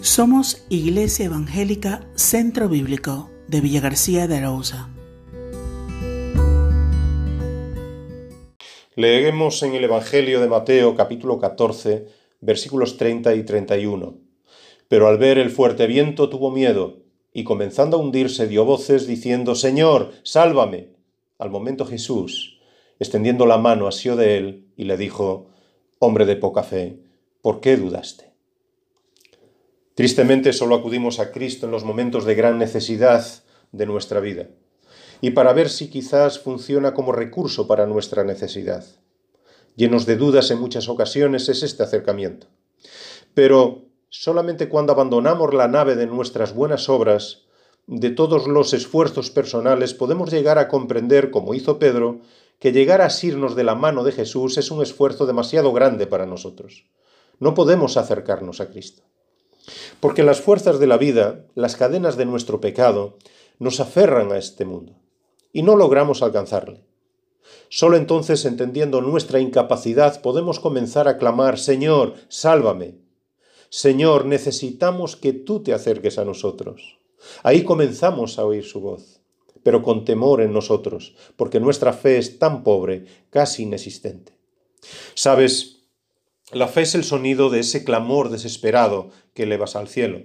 Somos Iglesia Evangélica Centro Bíblico de Villa García de Arauza. Leemos en el Evangelio de Mateo capítulo 14 versículos 30 y 31. Pero al ver el fuerte viento tuvo miedo y comenzando a hundirse dio voces diciendo, Señor, sálvame. Al momento Jesús, extendiendo la mano, asió de él y le dijo, Hombre de poca fe, ¿por qué dudaste? Tristemente solo acudimos a Cristo en los momentos de gran necesidad de nuestra vida y para ver si quizás funciona como recurso para nuestra necesidad. Llenos de dudas en muchas ocasiones es este acercamiento. Pero solamente cuando abandonamos la nave de nuestras buenas obras, de todos los esfuerzos personales, podemos llegar a comprender, como hizo Pedro, que llegar a asirnos de la mano de Jesús es un esfuerzo demasiado grande para nosotros. No podemos acercarnos a Cristo. Porque las fuerzas de la vida, las cadenas de nuestro pecado, nos aferran a este mundo y no logramos alcanzarle. Solo entonces, entendiendo nuestra incapacidad, podemos comenzar a clamar, Señor, sálvame. Señor, necesitamos que tú te acerques a nosotros. Ahí comenzamos a oír su voz, pero con temor en nosotros, porque nuestra fe es tan pobre, casi inexistente. Sabes, la fe es el sonido de ese clamor desesperado que elevas al cielo.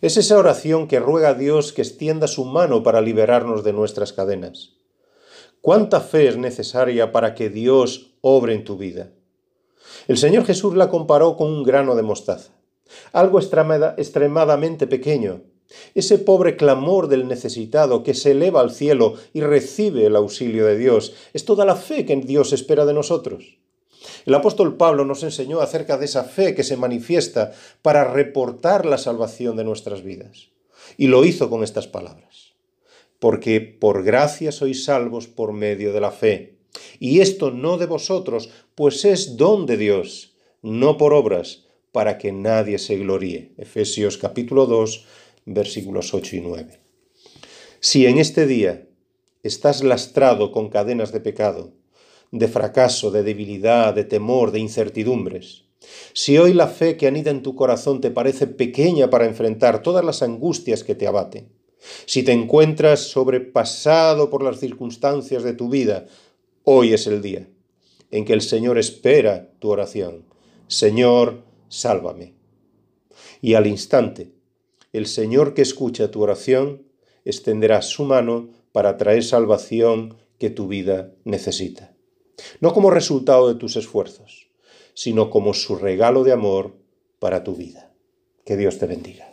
Es esa oración que ruega a Dios que extienda su mano para liberarnos de nuestras cadenas. ¿Cuánta fe es necesaria para que Dios obre en tu vida? El Señor Jesús la comparó con un grano de mostaza, algo extremadamente pequeño, ese pobre clamor del necesitado que se eleva al cielo y recibe el auxilio de Dios, es toda la fe que Dios espera de nosotros. El apóstol Pablo nos enseñó acerca de esa fe que se manifiesta para reportar la salvación de nuestras vidas. Y lo hizo con estas palabras. Porque por gracia sois salvos por medio de la fe. Y esto no de vosotros, pues es don de Dios, no por obras, para que nadie se gloríe. Efesios capítulo 2, versículos 8 y 9. Si en este día estás lastrado con cadenas de pecado, de fracaso, de debilidad, de temor, de incertidumbres. Si hoy la fe que anida en tu corazón te parece pequeña para enfrentar todas las angustias que te abaten, si te encuentras sobrepasado por las circunstancias de tu vida, hoy es el día en que el Señor espera tu oración. Señor, sálvame. Y al instante, el Señor que escucha tu oración extenderá su mano para traer salvación que tu vida necesita no como resultado de tus esfuerzos, sino como su regalo de amor para tu vida. Que Dios te bendiga.